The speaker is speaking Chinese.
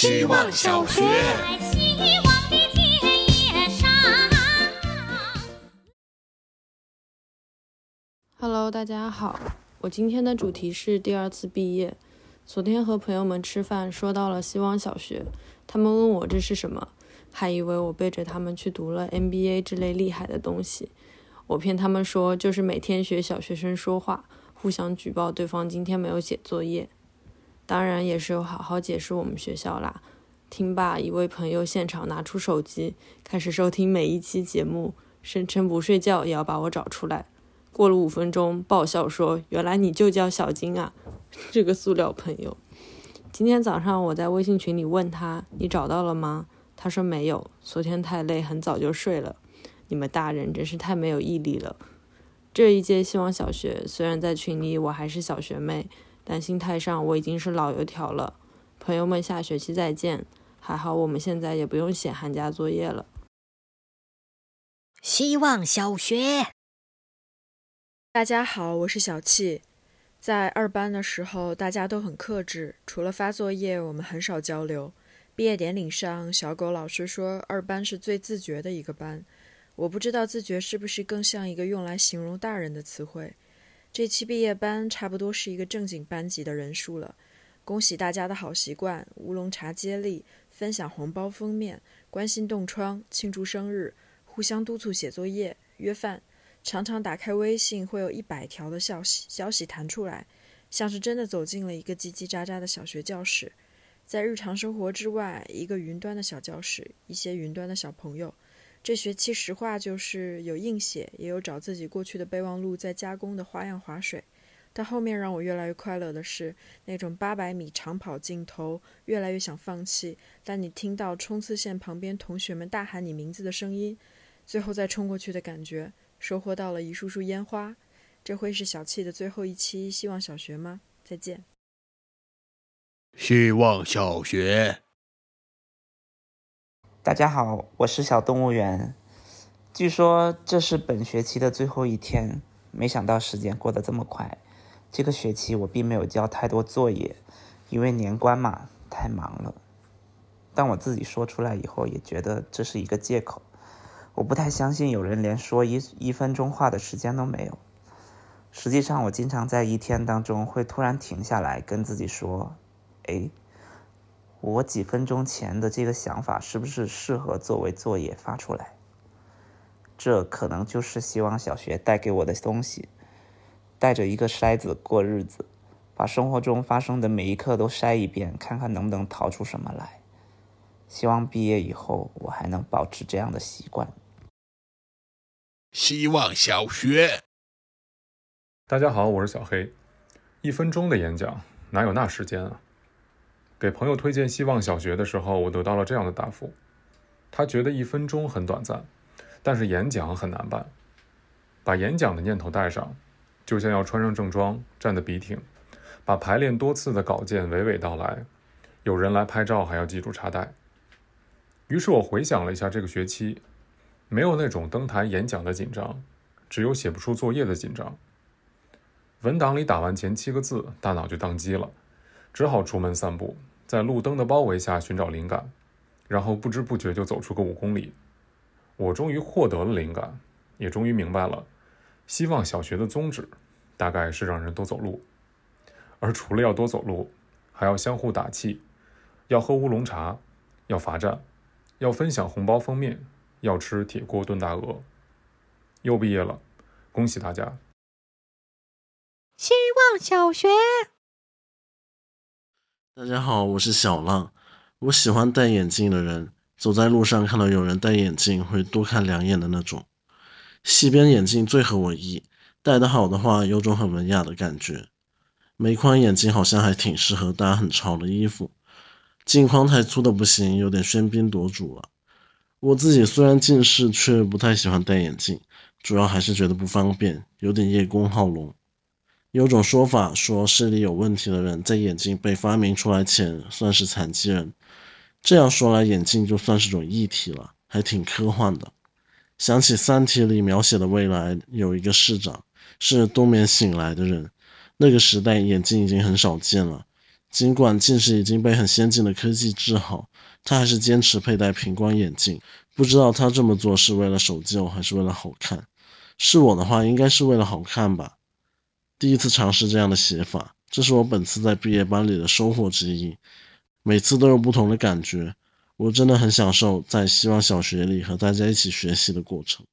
希望小学。希望的田野上。Hello，大家好，我今天的主题是第二次毕业。昨天和朋友们吃饭，说到了希望小学，他们问我这是什么，还以为我背着他们去读了 MBA 之类厉害的东西。我骗他们说，就是每天学小学生说话，互相举报对方今天没有写作业。当然也是有好好解释我们学校啦。听罢，一位朋友现场拿出手机，开始收听每一期节目，声称不睡觉也要把我找出来。过了五分钟，爆笑说：“原来你就叫小金啊，这个塑料朋友。”今天早上我在微信群里问他：“你找到了吗？”他说没有，昨天太累，很早就睡了。你们大人真是太没有毅力了。这一届希望小学，虽然在群里我还是小学妹，但心态上我已经是老油条了。朋友们，下学期再见。还好我们现在也不用写寒假作业了。希望小学。大家好，我是小气。在二班的时候，大家都很克制，除了发作业，我们很少交流。毕业典礼上，小狗老师说二班是最自觉的一个班。我不知道自觉是不是更像一个用来形容大人的词汇。这期毕业班差不多是一个正经班级的人数了。恭喜大家的好习惯：乌龙茶接力、分享红包封面、关心冻疮、庆祝生日、互相督促写作业、约饭。常常打开微信，会有一百条的消息消息弹出来，像是真的走进了一个叽叽喳喳的小学教室。在日常生活之外，一个云端的小教室，一些云端的小朋友。这学期实话就是有硬写，也有找自己过去的备忘录在加工的花样划水。但后面让我越来越快乐的是，那种八百米长跑镜头，越来越想放弃，但你听到冲刺线旁边同学们大喊你名字的声音，最后再冲过去的感觉。收获到了一束束烟花，这会是小气的最后一期希望小学吗？再见。希望小学。大家好，我是小动物园。据说这是本学期的最后一天，没想到时间过得这么快。这个学期我并没有交太多作业，因为年关嘛，太忙了。但我自己说出来以后，也觉得这是一个借口。我不太相信有人连说一一分钟话的时间都没有。实际上，我经常在一天当中会突然停下来，跟自己说：“哎，我几分钟前的这个想法是不是适合作为作业发出来？”这可能就是希望小学带给我的东西，带着一个筛子过日子，把生活中发生的每一刻都筛一遍，看看能不能淘出什么来。希望毕业以后我还能保持这样的习惯。希望小学。大家好，我是小黑。一分钟的演讲哪有那时间啊？给朋友推荐希望小学的时候，我得到了这样的答复：他觉得一分钟很短暂，但是演讲很难办。把演讲的念头带上，就像要穿上正装，站得笔挺，把排练多次的稿件娓娓道来。有人来拍照，还要记住插袋。于是我回想了一下这个学期，没有那种登台演讲的紧张，只有写不出作业的紧张。文档里打完前七个字，大脑就宕机了，只好出门散步，在路灯的包围下寻找灵感，然后不知不觉就走出个五公里。我终于获得了灵感，也终于明白了，希望小学的宗旨，大概是让人多走路，而除了要多走路，还要相互打气，要喝乌龙茶，要罚站。要分享红包封面，要吃铁锅炖大鹅。又毕业了，恭喜大家！希望小学。大家好，我是小浪。我喜欢戴眼镜的人，走在路上看到有人戴眼镜，会多看两眼的那种。西边眼镜最合我意，戴得好的话，有种很文雅的感觉。眉框眼镜好像还挺适合搭很潮的衣服。镜框太粗的不行，有点喧宾夺主了。我自己虽然近视，却不太喜欢戴眼镜，主要还是觉得不方便，有点叶公好龙。有种说法说，视力有问题的人在眼镜被发明出来前算是残疾人。这样说来，眼镜就算是种异体了，还挺科幻的。想起《三体》里描写的未来，有一个市长是冬眠醒来的人，那个时代眼镜已经很少见了。尽管近视已经被很先进的科技治好，他还是坚持佩戴平光眼镜。不知道他这么做是为了守旧还是为了好看？是我的话，应该是为了好看吧。第一次尝试这样的写法，这是我本次在毕业班里的收获之一。每次都有不同的感觉，我真的很享受在希望小学里和大家一起学习的过程。